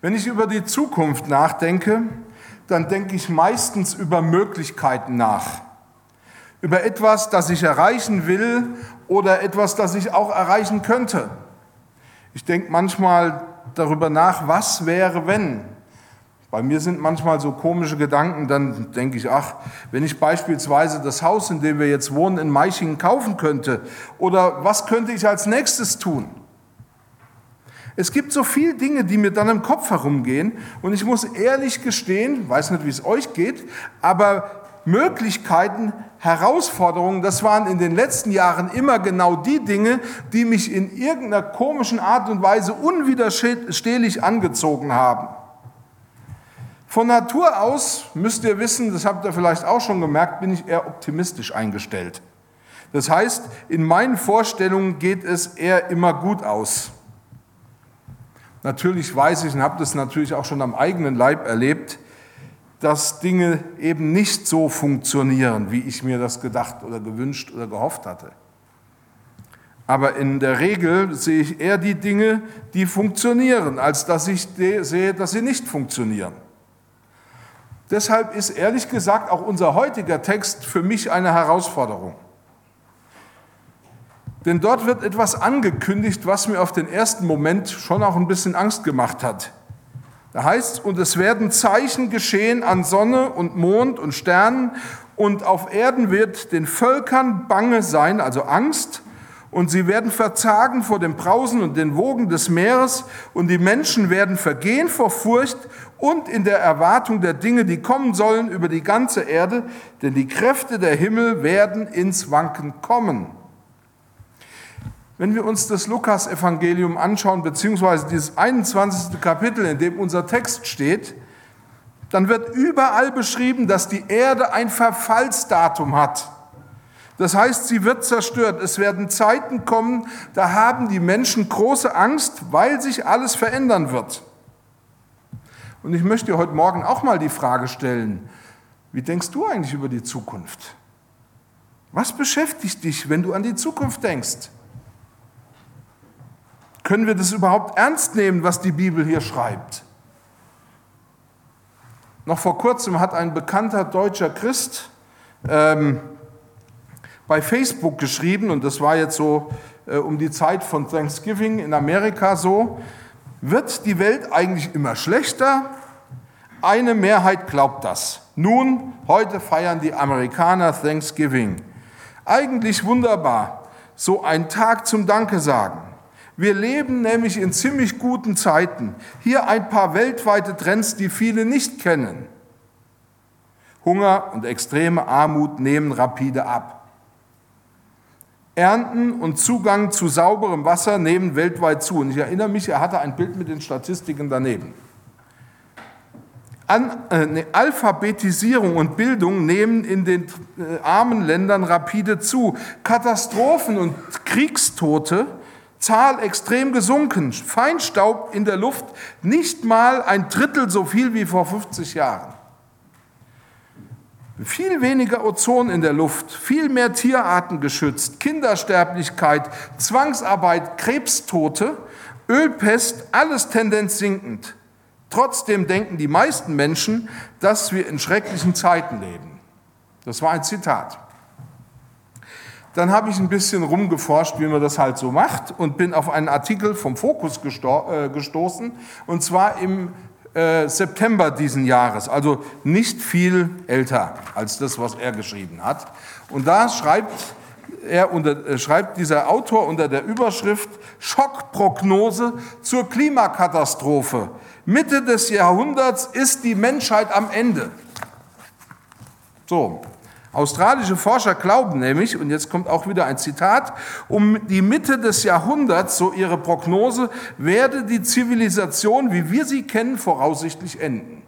Wenn ich über die Zukunft nachdenke, dann denke ich meistens über Möglichkeiten nach. Über etwas, das ich erreichen will oder etwas, das ich auch erreichen könnte. Ich denke manchmal darüber nach, was wäre, wenn. Bei mir sind manchmal so komische Gedanken, dann denke ich, ach, wenn ich beispielsweise das Haus, in dem wir jetzt wohnen, in Meichingen kaufen könnte, oder was könnte ich als nächstes tun? Es gibt so viele Dinge, die mir dann im Kopf herumgehen und ich muss ehrlich gestehen, weiß nicht, wie es euch geht, aber Möglichkeiten, Herausforderungen, das waren in den letzten Jahren immer genau die Dinge, die mich in irgendeiner komischen Art und Weise unwiderstehlich angezogen haben. Von Natur aus, müsst ihr wissen, das habt ihr vielleicht auch schon gemerkt, bin ich eher optimistisch eingestellt. Das heißt, in meinen Vorstellungen geht es eher immer gut aus. Natürlich weiß ich und habe das natürlich auch schon am eigenen Leib erlebt, dass Dinge eben nicht so funktionieren, wie ich mir das gedacht oder gewünscht oder gehofft hatte. Aber in der Regel sehe ich eher die Dinge, die funktionieren, als dass ich sehe, dass sie nicht funktionieren. Deshalb ist ehrlich gesagt auch unser heutiger Text für mich eine Herausforderung. Denn dort wird etwas angekündigt, was mir auf den ersten Moment schon auch ein bisschen Angst gemacht hat. Da heißt und es werden Zeichen geschehen an Sonne und Mond und Sternen, und auf Erden wird den Völkern bange sein, also Angst, und sie werden verzagen vor dem Brausen und den Wogen des Meeres, und die Menschen werden vergehen vor Furcht und in der Erwartung der Dinge, die kommen sollen über die ganze Erde, denn die Kräfte der Himmel werden ins Wanken kommen. Wenn wir uns das Lukas-Evangelium anschauen, beziehungsweise dieses 21. Kapitel, in dem unser Text steht, dann wird überall beschrieben, dass die Erde ein Verfallsdatum hat. Das heißt, sie wird zerstört. Es werden Zeiten kommen, da haben die Menschen große Angst, weil sich alles verändern wird. Und ich möchte dir heute Morgen auch mal die Frage stellen, wie denkst du eigentlich über die Zukunft? Was beschäftigt dich, wenn du an die Zukunft denkst? Können wir das überhaupt ernst nehmen, was die Bibel hier schreibt? Noch vor kurzem hat ein bekannter deutscher Christ ähm, bei Facebook geschrieben, und das war jetzt so äh, um die Zeit von Thanksgiving in Amerika so, wird die Welt eigentlich immer schlechter? Eine Mehrheit glaubt das. Nun, heute feiern die Amerikaner Thanksgiving. Eigentlich wunderbar, so ein Tag zum Danke sagen. Wir leben nämlich in ziemlich guten Zeiten. Hier ein paar weltweite Trends, die viele nicht kennen. Hunger und extreme Armut nehmen rapide ab. Ernten und Zugang zu sauberem Wasser nehmen weltweit zu. Und ich erinnere mich, er hatte ein Bild mit den Statistiken daneben. An, äh, Alphabetisierung und Bildung nehmen in den äh, armen Ländern rapide zu. Katastrophen und Kriegstote Zahl extrem gesunken, Feinstaub in der Luft nicht mal ein Drittel so viel wie vor 50 Jahren. Viel weniger Ozon in der Luft, viel mehr Tierarten geschützt, Kindersterblichkeit, Zwangsarbeit, Krebstote, Ölpest, alles Tendenz sinkend. Trotzdem denken die meisten Menschen, dass wir in schrecklichen Zeiten leben. Das war ein Zitat. Dann habe ich ein bisschen rumgeforscht, wie man das halt so macht und bin auf einen Artikel vom Fokus äh, gestoßen und zwar im äh, September diesen Jahres, also nicht viel älter als das, was er geschrieben hat. Und da schreibt er unter, äh, schreibt dieser Autor unter der Überschrift Schockprognose zur Klimakatastrophe. Mitte des Jahrhunderts ist die Menschheit am Ende. So, Australische Forscher glauben nämlich, und jetzt kommt auch wieder ein Zitat, um die Mitte des Jahrhunderts, so ihre Prognose, werde die Zivilisation, wie wir sie kennen, voraussichtlich enden.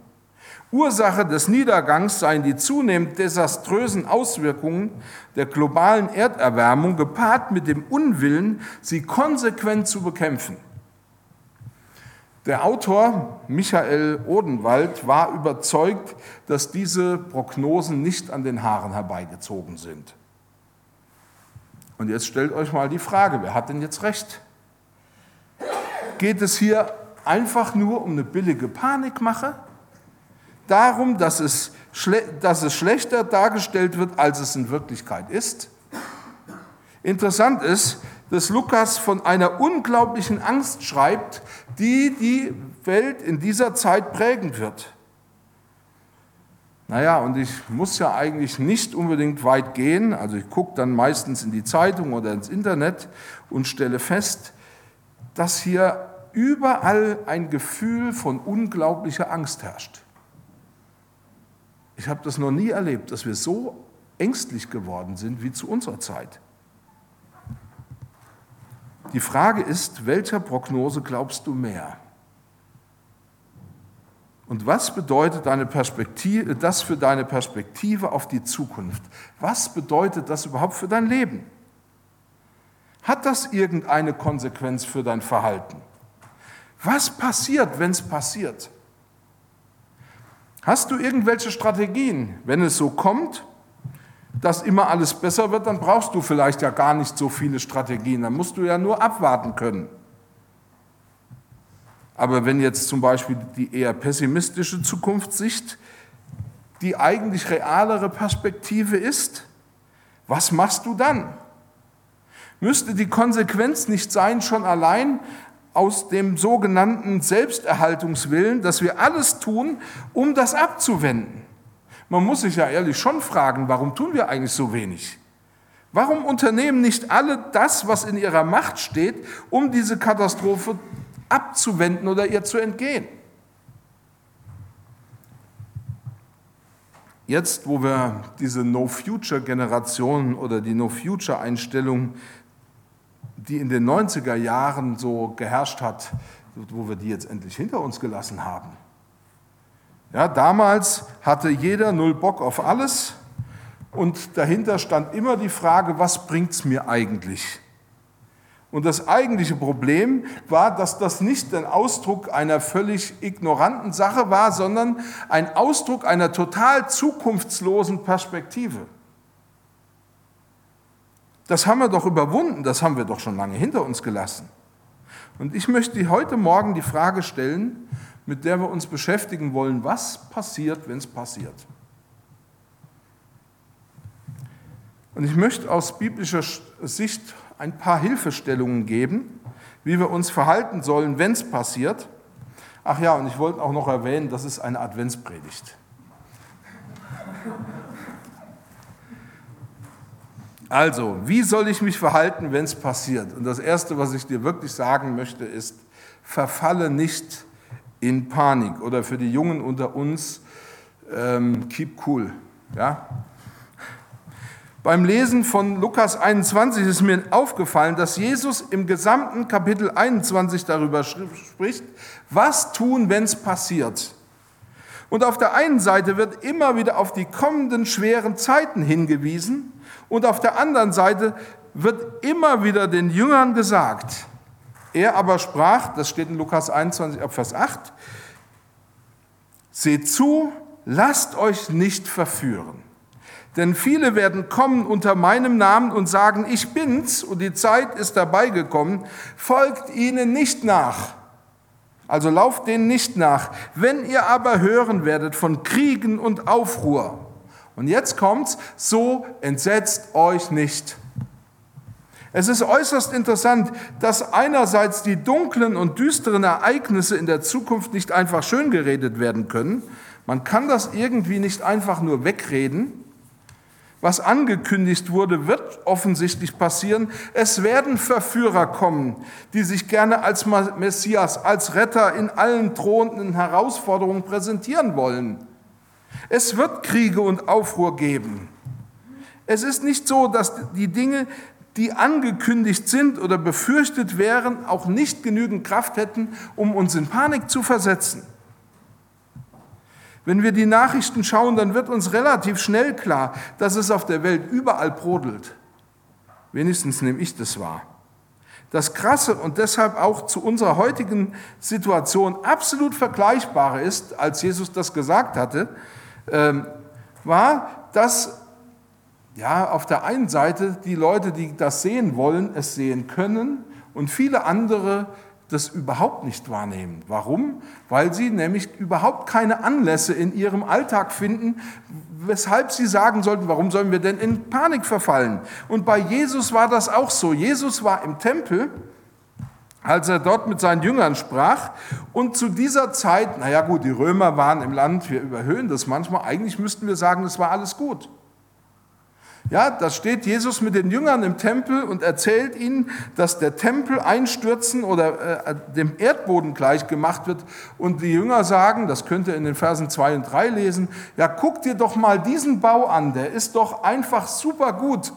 Ursache des Niedergangs seien die zunehmend desaströsen Auswirkungen der globalen Erderwärmung gepaart mit dem Unwillen, sie konsequent zu bekämpfen. Der Autor Michael Odenwald war überzeugt, dass diese Prognosen nicht an den Haaren herbeigezogen sind. Und jetzt stellt euch mal die Frage, wer hat denn jetzt recht? Geht es hier einfach nur um eine billige Panikmache? Darum, dass es, dass es schlechter dargestellt wird, als es in Wirklichkeit ist? Interessant ist, dass Lukas von einer unglaublichen Angst schreibt, die die Welt in dieser Zeit prägen wird. Naja, und ich muss ja eigentlich nicht unbedingt weit gehen, also ich gucke dann meistens in die Zeitung oder ins Internet und stelle fest, dass hier überall ein Gefühl von unglaublicher Angst herrscht. Ich habe das noch nie erlebt, dass wir so ängstlich geworden sind wie zu unserer Zeit. Die Frage ist, welcher Prognose glaubst du mehr? Und was bedeutet deine Perspektive, das für deine Perspektive auf die Zukunft? Was bedeutet das überhaupt für dein Leben? Hat das irgendeine Konsequenz für dein Verhalten? Was passiert, wenn es passiert? Hast du irgendwelche Strategien, wenn es so kommt? Dass immer alles besser wird, dann brauchst du vielleicht ja gar nicht so viele Strategien. Dann musst du ja nur abwarten können. Aber wenn jetzt zum Beispiel die eher pessimistische Zukunftssicht die eigentlich realere Perspektive ist, was machst du dann? Müsste die Konsequenz nicht sein, schon allein aus dem sogenannten Selbsterhaltungswillen, dass wir alles tun, um das abzuwenden? Man muss sich ja ehrlich schon fragen, warum tun wir eigentlich so wenig? Warum unternehmen nicht alle das, was in ihrer Macht steht, um diese Katastrophe abzuwenden oder ihr zu entgehen? Jetzt, wo wir diese No-Future-Generation oder die No-Future-Einstellung, die in den 90er Jahren so geherrscht hat, wo wir die jetzt endlich hinter uns gelassen haben, ja, damals hatte jeder null Bock auf alles und dahinter stand immer die Frage, was bringt es mir eigentlich? Und das eigentliche Problem war, dass das nicht ein Ausdruck einer völlig ignoranten Sache war, sondern ein Ausdruck einer total zukunftslosen Perspektive. Das haben wir doch überwunden, das haben wir doch schon lange hinter uns gelassen. Und ich möchte heute Morgen die Frage stellen, mit der wir uns beschäftigen wollen. Was passiert, wenn es passiert? Und ich möchte aus biblischer Sicht ein paar Hilfestellungen geben, wie wir uns verhalten sollen, wenn es passiert. Ach ja, und ich wollte auch noch erwähnen, das ist eine Adventspredigt. Also, wie soll ich mich verhalten, wenn es passiert? Und das Erste, was ich dir wirklich sagen möchte, ist, verfalle nicht in Panik oder für die Jungen unter uns, ähm, keep cool. Ja? Beim Lesen von Lukas 21 ist mir aufgefallen, dass Jesus im gesamten Kapitel 21 darüber spricht, was tun, wenn es passiert. Und auf der einen Seite wird immer wieder auf die kommenden schweren Zeiten hingewiesen und auf der anderen Seite wird immer wieder den Jüngern gesagt, er aber sprach, das steht in Lukas 21 Vers 8, seht zu, lasst euch nicht verführen. Denn viele werden kommen unter meinem Namen und sagen, ich bin's und die Zeit ist dabei gekommen, folgt ihnen nicht nach. Also lauft denen nicht nach. Wenn ihr aber hören werdet von Kriegen und Aufruhr, und jetzt kommt's, so entsetzt euch nicht. Es ist äußerst interessant, dass einerseits die dunklen und düsteren Ereignisse in der Zukunft nicht einfach schön geredet werden können. Man kann das irgendwie nicht einfach nur wegreden. Was angekündigt wurde, wird offensichtlich passieren. Es werden Verführer kommen, die sich gerne als Messias, als Retter in allen drohenden Herausforderungen präsentieren wollen. Es wird Kriege und Aufruhr geben. Es ist nicht so, dass die Dinge, die angekündigt sind oder befürchtet wären, auch nicht genügend Kraft hätten, um uns in Panik zu versetzen. Wenn wir die Nachrichten schauen, dann wird uns relativ schnell klar, dass es auf der Welt überall brodelt. Wenigstens nehme ich das wahr. Das Krasse und deshalb auch zu unserer heutigen Situation absolut vergleichbare ist, als Jesus das gesagt hatte, ähm, war, dass ja, auf der einen Seite die Leute, die das sehen wollen, es sehen können und viele andere das überhaupt nicht wahrnehmen. Warum? Weil sie nämlich überhaupt keine Anlässe in ihrem Alltag finden, weshalb sie sagen sollten, warum sollen wir denn in Panik verfallen? Und bei Jesus war das auch so. Jesus war im Tempel, als er dort mit seinen Jüngern sprach. Und zu dieser Zeit, naja gut, die Römer waren im Land, wir überhöhen das manchmal, eigentlich müssten wir sagen, es war alles gut. Ja, da steht Jesus mit den Jüngern im Tempel und erzählt ihnen, dass der Tempel einstürzen oder äh, dem Erdboden gleich gemacht wird. Und die Jünger sagen, das könnt ihr in den Versen 2 und 3 lesen, ja, guck dir doch mal diesen Bau an, der ist doch einfach super gut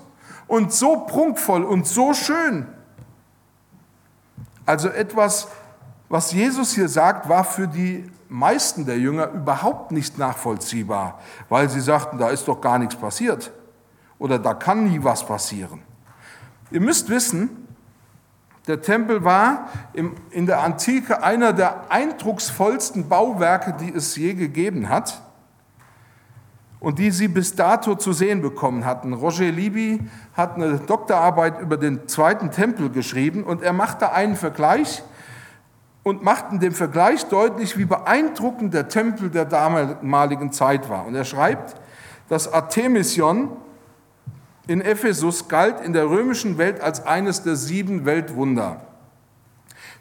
und so prunkvoll und so schön. Also etwas, was Jesus hier sagt, war für die meisten der Jünger überhaupt nicht nachvollziehbar, weil sie sagten, da ist doch gar nichts passiert oder da kann nie was passieren. Ihr müsst wissen, der Tempel war in der Antike einer der eindrucksvollsten Bauwerke, die es je gegeben hat und die sie bis dato zu sehen bekommen hatten. Roger Libby hat eine Doktorarbeit über den zweiten Tempel geschrieben und er machte einen Vergleich und macht in dem Vergleich deutlich, wie beeindruckend der Tempel der damaligen Zeit war. Und er schreibt, dass Artemision in Ephesus galt in der römischen Welt als eines der sieben Weltwunder.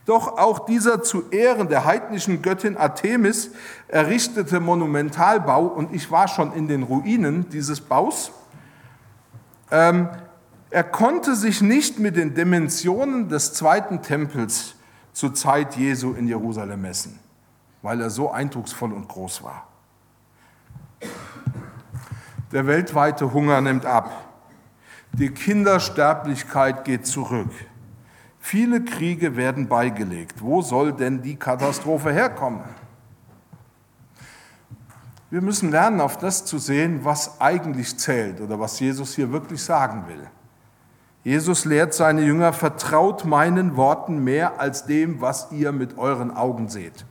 Doch auch dieser zu Ehren der heidnischen Göttin Artemis errichtete Monumentalbau, und ich war schon in den Ruinen dieses Baus, ähm, er konnte sich nicht mit den Dimensionen des zweiten Tempels zur Zeit Jesu in Jerusalem messen, weil er so eindrucksvoll und groß war. Der weltweite Hunger nimmt ab. Die Kindersterblichkeit geht zurück. Viele Kriege werden beigelegt. Wo soll denn die Katastrophe herkommen? Wir müssen lernen, auf das zu sehen, was eigentlich zählt oder was Jesus hier wirklich sagen will. Jesus lehrt seine Jünger, vertraut meinen Worten mehr als dem, was ihr mit euren Augen seht.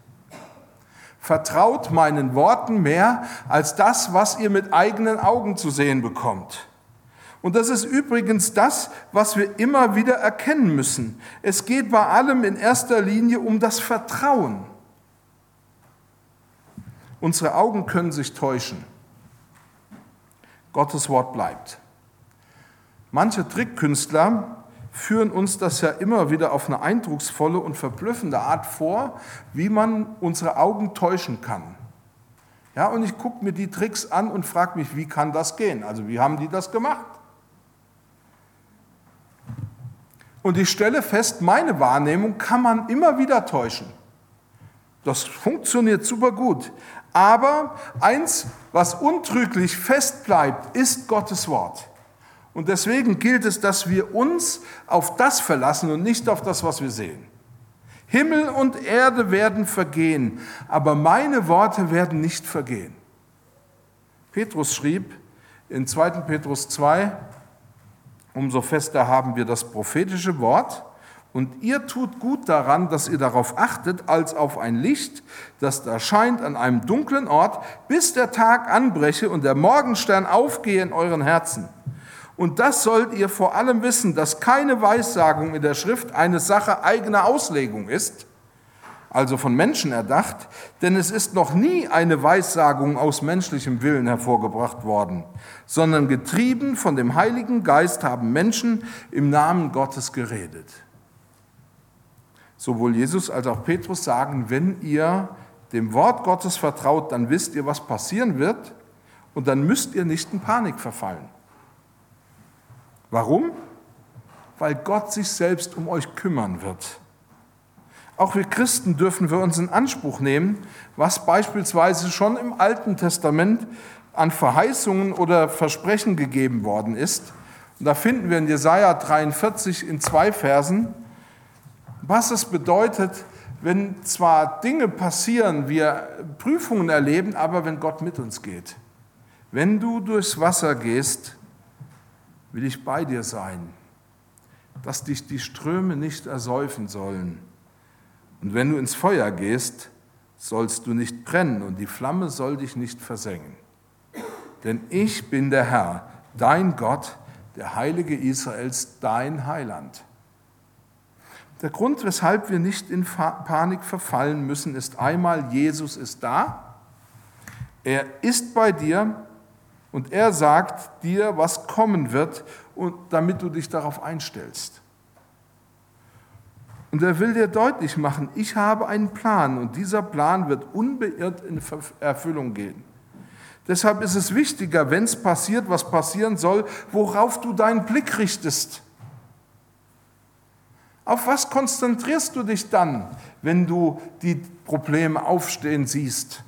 Vertraut meinen Worten mehr als das, was ihr mit eigenen Augen zu sehen bekommt. Und das ist übrigens das, was wir immer wieder erkennen müssen. Es geht bei allem in erster Linie um das Vertrauen. Unsere Augen können sich täuschen. Gottes Wort bleibt. Manche Trickkünstler führen uns das ja immer wieder auf eine eindrucksvolle und verblüffende Art vor, wie man unsere Augen täuschen kann. Ja, und ich gucke mir die Tricks an und frage mich, wie kann das gehen? Also wie haben die das gemacht? Und ich stelle fest, meine Wahrnehmung kann man immer wieder täuschen. Das funktioniert super gut. Aber eins, was untrüglich fest bleibt, ist Gottes Wort. Und deswegen gilt es, dass wir uns auf das verlassen und nicht auf das, was wir sehen. Himmel und Erde werden vergehen, aber meine Worte werden nicht vergehen. Petrus schrieb in 2. Petrus 2, umso fester haben wir das prophetische Wort. Und ihr tut gut daran, dass ihr darauf achtet, als auf ein Licht, das da scheint an einem dunklen Ort, bis der Tag anbreche und der Morgenstern aufgehe in euren Herzen. Und das sollt ihr vor allem wissen, dass keine Weissagung in der Schrift eine Sache eigener Auslegung ist, also von Menschen erdacht, denn es ist noch nie eine Weissagung aus menschlichem Willen hervorgebracht worden, sondern getrieben von dem Heiligen Geist haben Menschen im Namen Gottes geredet. Sowohl Jesus als auch Petrus sagen, wenn ihr dem Wort Gottes vertraut, dann wisst ihr, was passieren wird und dann müsst ihr nicht in Panik verfallen. Warum? Weil Gott sich selbst um euch kümmern wird. Auch wir Christen dürfen wir uns in Anspruch nehmen, was beispielsweise schon im Alten Testament an Verheißungen oder Versprechen gegeben worden ist. Und da finden wir in Jesaja 43 in zwei Versen, was es bedeutet, wenn zwar Dinge passieren, wir Prüfungen erleben, aber wenn Gott mit uns geht. Wenn du durchs Wasser gehst, will ich bei dir sein, dass dich die Ströme nicht ersäufen sollen. Und wenn du ins Feuer gehst, sollst du nicht brennen und die Flamme soll dich nicht versengen. Denn ich bin der Herr, dein Gott, der Heilige Israels, dein Heiland. Der Grund, weshalb wir nicht in Panik verfallen müssen, ist einmal, Jesus ist da, er ist bei dir und er sagt dir, was kommen wird, und damit du dich darauf einstellst. Und er will dir deutlich machen, ich habe einen Plan und dieser Plan wird unbeirrt in Erfüllung gehen. Deshalb ist es wichtiger, wenn es passiert, was passieren soll, worauf du deinen Blick richtest. Auf was konzentrierst du dich dann, wenn du die Probleme aufstehen siehst?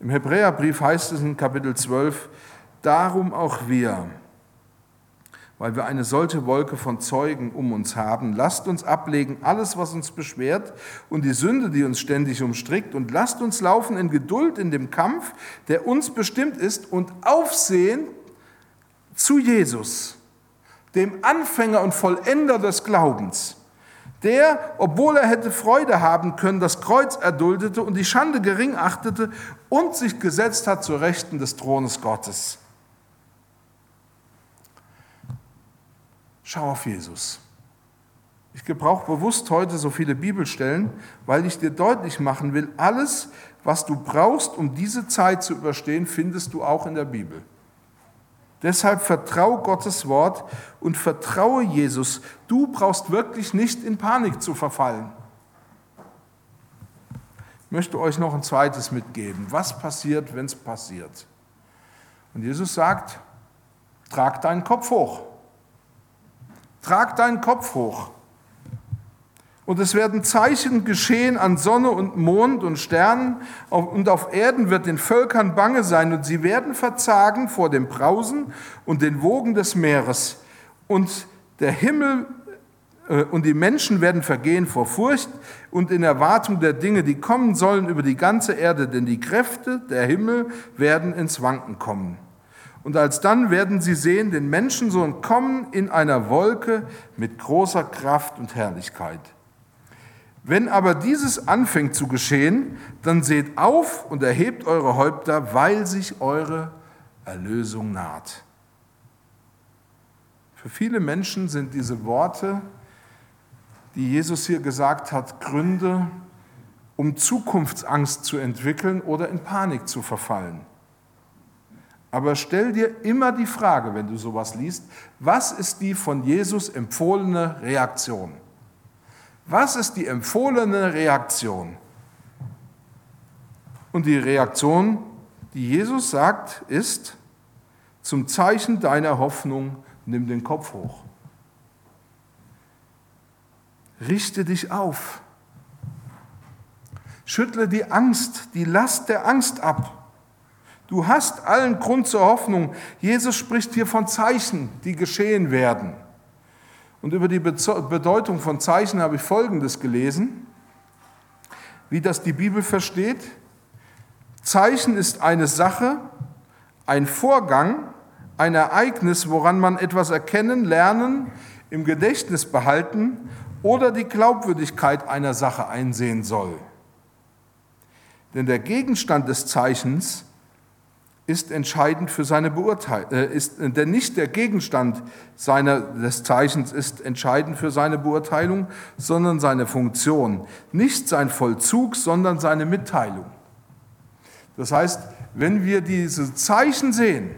Im Hebräerbrief heißt es in Kapitel 12, darum auch wir, weil wir eine solche Wolke von Zeugen um uns haben, lasst uns ablegen alles, was uns beschwert und die Sünde, die uns ständig umstrickt, und lasst uns laufen in Geduld in dem Kampf, der uns bestimmt ist, und aufsehen zu Jesus, dem Anfänger und Vollender des Glaubens der, obwohl er hätte Freude haben können, das Kreuz erduldete und die Schande gering achtete und sich gesetzt hat zur Rechten des Thrones Gottes. Schau auf Jesus. Ich gebrauche bewusst heute so viele Bibelstellen, weil ich dir deutlich machen will, alles, was du brauchst, um diese Zeit zu überstehen, findest du auch in der Bibel. Deshalb vertraue Gottes Wort und vertraue Jesus. Du brauchst wirklich nicht in Panik zu verfallen. Ich möchte euch noch ein zweites mitgeben. Was passiert, wenn es passiert? Und Jesus sagt, trag deinen Kopf hoch. Trag deinen Kopf hoch. Und es werden Zeichen geschehen an Sonne und Mond und Sternen, und auf Erden wird den Völkern bange sein, und sie werden verzagen vor dem Brausen und den Wogen des Meeres. Und der Himmel äh, und die Menschen werden vergehen vor Furcht und in Erwartung der Dinge, die kommen sollen über die ganze Erde, denn die Kräfte der Himmel werden ins Wanken kommen. Und alsdann werden sie sehen den Menschensohn kommen in einer Wolke mit großer Kraft und Herrlichkeit. Wenn aber dieses anfängt zu geschehen, dann seht auf und erhebt eure Häupter, weil sich eure Erlösung naht. Für viele Menschen sind diese Worte, die Jesus hier gesagt hat, Gründe, um Zukunftsangst zu entwickeln oder in Panik zu verfallen. Aber stell dir immer die Frage, wenn du sowas liest, was ist die von Jesus empfohlene Reaktion? Was ist die empfohlene Reaktion? Und die Reaktion, die Jesus sagt, ist, zum Zeichen deiner Hoffnung nimm den Kopf hoch. Richte dich auf. Schüttle die Angst, die Last der Angst ab. Du hast allen Grund zur Hoffnung. Jesus spricht hier von Zeichen, die geschehen werden. Und über die Bedeutung von Zeichen habe ich Folgendes gelesen, wie das die Bibel versteht. Zeichen ist eine Sache, ein Vorgang, ein Ereignis, woran man etwas erkennen, lernen, im Gedächtnis behalten oder die Glaubwürdigkeit einer Sache einsehen soll. Denn der Gegenstand des Zeichens ist entscheidend für seine Beurteilung, äh, ist, denn nicht der Gegenstand seiner, des Zeichens ist entscheidend für seine Beurteilung, sondern seine Funktion. Nicht sein Vollzug, sondern seine Mitteilung. Das heißt, wenn wir diese Zeichen sehen,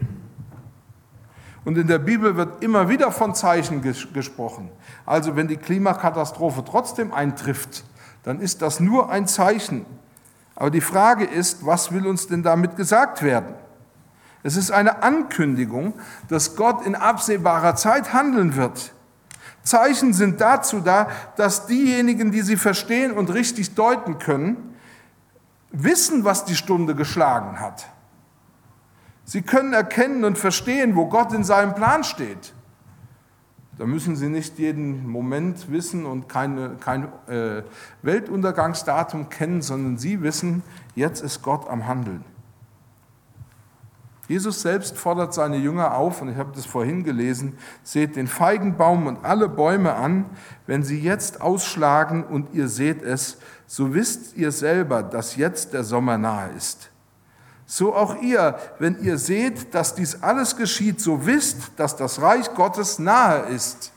und in der Bibel wird immer wieder von Zeichen ges gesprochen, also wenn die Klimakatastrophe trotzdem eintrifft, dann ist das nur ein Zeichen. Aber die Frage ist, was will uns denn damit gesagt werden? Es ist eine Ankündigung, dass Gott in absehbarer Zeit handeln wird. Zeichen sind dazu da, dass diejenigen, die sie verstehen und richtig deuten können, wissen, was die Stunde geschlagen hat. Sie können erkennen und verstehen, wo Gott in seinem Plan steht. Da müssen Sie nicht jeden Moment wissen und keine, kein äh, Weltuntergangsdatum kennen, sondern Sie wissen, jetzt ist Gott am Handeln. Jesus selbst fordert seine Jünger auf, und ich habe das vorhin gelesen, seht den Feigenbaum und alle Bäume an, wenn sie jetzt ausschlagen und ihr seht es, so wisst ihr selber, dass jetzt der Sommer nahe ist. So auch ihr, wenn ihr seht, dass dies alles geschieht, so wisst, dass das Reich Gottes nahe ist.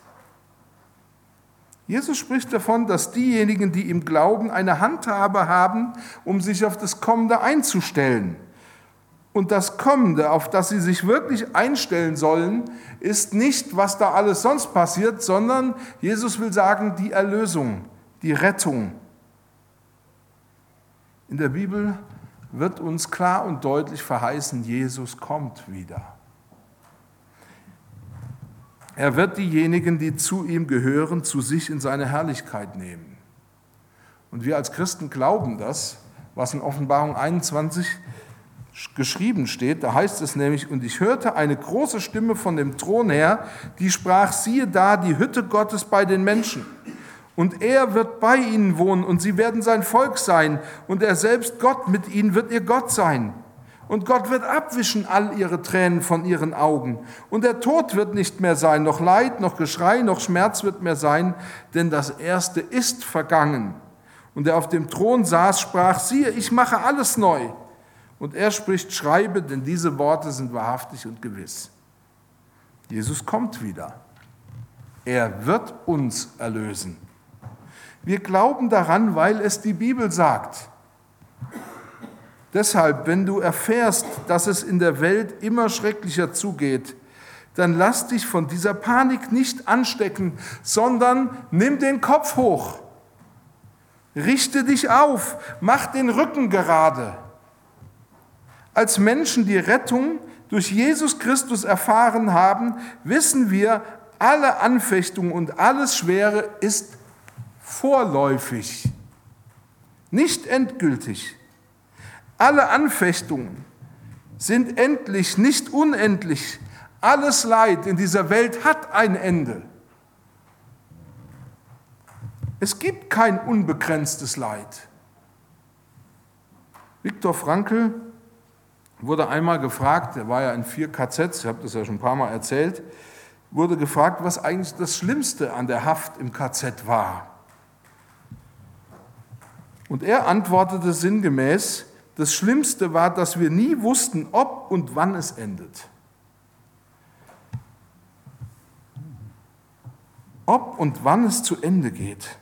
Jesus spricht davon, dass diejenigen, die ihm glauben, eine Handhabe haben, um sich auf das Kommende einzustellen. Und das Kommende, auf das sie sich wirklich einstellen sollen, ist nicht, was da alles sonst passiert, sondern Jesus will sagen, die Erlösung, die Rettung. In der Bibel wird uns klar und deutlich verheißen, Jesus kommt wieder. Er wird diejenigen, die zu ihm gehören, zu sich in seine Herrlichkeit nehmen. Und wir als Christen glauben das, was in Offenbarung 21 geschrieben steht. Da heißt es nämlich, und ich hörte eine große Stimme von dem Thron her, die sprach, siehe da, die Hütte Gottes bei den Menschen. Und er wird bei ihnen wohnen und sie werden sein Volk sein. Und er selbst Gott mit ihnen wird ihr Gott sein. Und Gott wird abwischen all ihre Tränen von ihren Augen. Und der Tod wird nicht mehr sein, noch Leid, noch Geschrei, noch Schmerz wird mehr sein, denn das Erste ist vergangen. Und er auf dem Thron saß, sprach, siehe, ich mache alles neu. Und er spricht, schreibe, denn diese Worte sind wahrhaftig und gewiss. Jesus kommt wieder. Er wird uns erlösen. Wir glauben daran, weil es die Bibel sagt. Deshalb, wenn du erfährst, dass es in der Welt immer schrecklicher zugeht, dann lass dich von dieser Panik nicht anstecken, sondern nimm den Kopf hoch. Richte dich auf, mach den Rücken gerade als Menschen die Rettung durch Jesus Christus erfahren haben, wissen wir, alle Anfechtung und alles Schwere ist vorläufig, nicht endgültig. Alle Anfechtungen sind endlich, nicht unendlich. Alles Leid in dieser Welt hat ein Ende. Es gibt kein unbegrenztes Leid. Viktor Frankl wurde einmal gefragt, er war ja in vier KZs, ich habe das ja schon ein paar Mal erzählt, wurde gefragt, was eigentlich das Schlimmste an der Haft im KZ war. Und er antwortete sinngemäß, das Schlimmste war, dass wir nie wussten, ob und wann es endet. Ob und wann es zu Ende geht.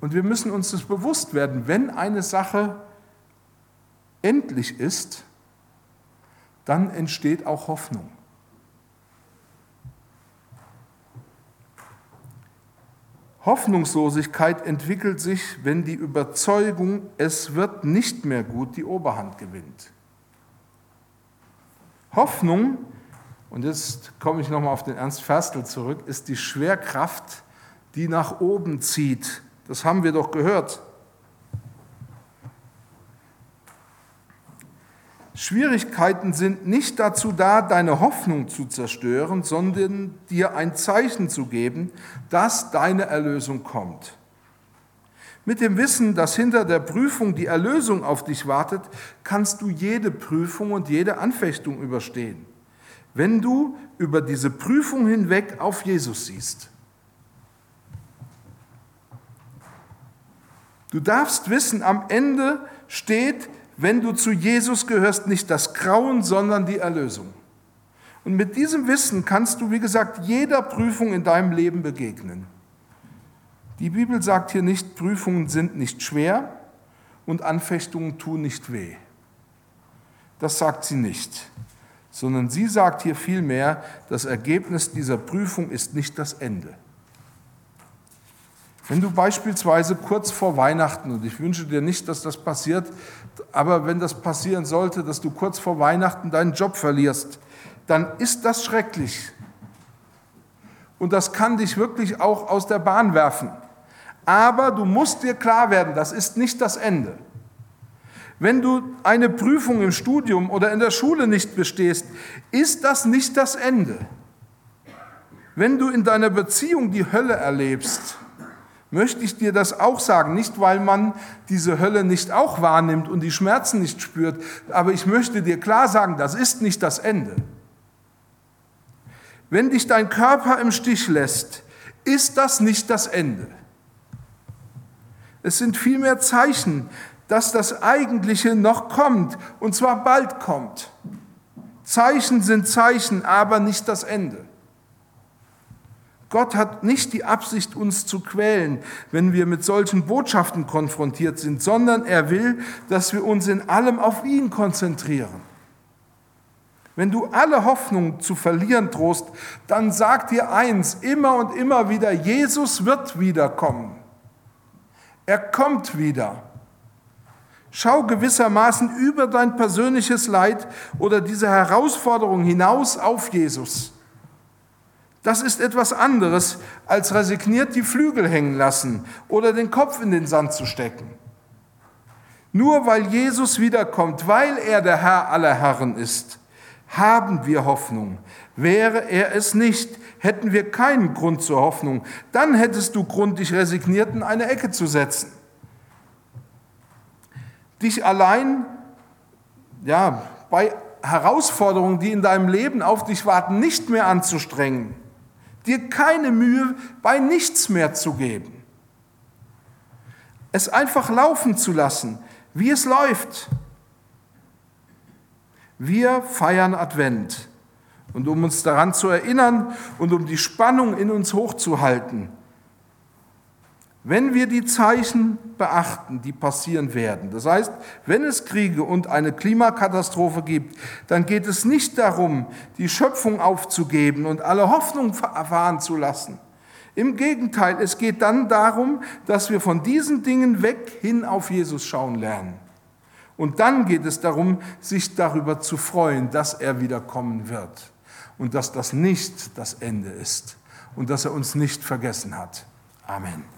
Und wir müssen uns das bewusst werden, wenn eine Sache endlich ist, dann entsteht auch Hoffnung. Hoffnungslosigkeit entwickelt sich, wenn die Überzeugung, es wird nicht mehr gut, die Oberhand gewinnt. Hoffnung, und jetzt komme ich nochmal auf den Ernst Ferstel zurück, ist die Schwerkraft, die nach oben zieht. Das haben wir doch gehört. Schwierigkeiten sind nicht dazu da, deine Hoffnung zu zerstören, sondern dir ein Zeichen zu geben, dass deine Erlösung kommt. Mit dem Wissen, dass hinter der Prüfung die Erlösung auf dich wartet, kannst du jede Prüfung und jede Anfechtung überstehen, wenn du über diese Prüfung hinweg auf Jesus siehst. Du darfst wissen, am Ende steht wenn du zu Jesus gehörst, nicht das Grauen, sondern die Erlösung. Und mit diesem Wissen kannst du, wie gesagt, jeder Prüfung in deinem Leben begegnen. Die Bibel sagt hier nicht, Prüfungen sind nicht schwer und Anfechtungen tun nicht weh. Das sagt sie nicht, sondern sie sagt hier vielmehr, das Ergebnis dieser Prüfung ist nicht das Ende. Wenn du beispielsweise kurz vor Weihnachten, und ich wünsche dir nicht, dass das passiert, aber wenn das passieren sollte, dass du kurz vor Weihnachten deinen Job verlierst, dann ist das schrecklich. Und das kann dich wirklich auch aus der Bahn werfen. Aber du musst dir klar werden, das ist nicht das Ende. Wenn du eine Prüfung im Studium oder in der Schule nicht bestehst, ist das nicht das Ende. Wenn du in deiner Beziehung die Hölle erlebst, möchte ich dir das auch sagen. Nicht, weil man diese Hölle nicht auch wahrnimmt und die Schmerzen nicht spürt, aber ich möchte dir klar sagen, das ist nicht das Ende. Wenn dich dein Körper im Stich lässt, ist das nicht das Ende. Es sind vielmehr Zeichen, dass das Eigentliche noch kommt, und zwar bald kommt. Zeichen sind Zeichen, aber nicht das Ende. Gott hat nicht die Absicht, uns zu quälen, wenn wir mit solchen Botschaften konfrontiert sind, sondern er will, dass wir uns in allem auf ihn konzentrieren. Wenn du alle Hoffnung zu verlieren drohst, dann sag dir eins immer und immer wieder, Jesus wird wiederkommen. Er kommt wieder. Schau gewissermaßen über dein persönliches Leid oder diese Herausforderung hinaus auf Jesus. Das ist etwas anderes, als resigniert die Flügel hängen lassen oder den Kopf in den Sand zu stecken. Nur weil Jesus wiederkommt, weil er der Herr aller Herren ist, haben wir Hoffnung. Wäre er es nicht, hätten wir keinen Grund zur Hoffnung. Dann hättest du Grund, dich resigniert in eine Ecke zu setzen dich allein ja, bei Herausforderungen, die in deinem Leben auf dich warten, nicht mehr anzustrengen, dir keine Mühe bei nichts mehr zu geben, es einfach laufen zu lassen, wie es läuft. Wir feiern Advent. Und um uns daran zu erinnern und um die Spannung in uns hochzuhalten, wenn wir die Zeichen beachten, die passieren werden, das heißt, wenn es Kriege und eine Klimakatastrophe gibt, dann geht es nicht darum, die Schöpfung aufzugeben und alle Hoffnung erfahren zu lassen. Im Gegenteil, es geht dann darum, dass wir von diesen Dingen weg hin auf Jesus schauen lernen. Und dann geht es darum, sich darüber zu freuen, dass er wiederkommen wird und dass das nicht das Ende ist und dass er uns nicht vergessen hat. Amen.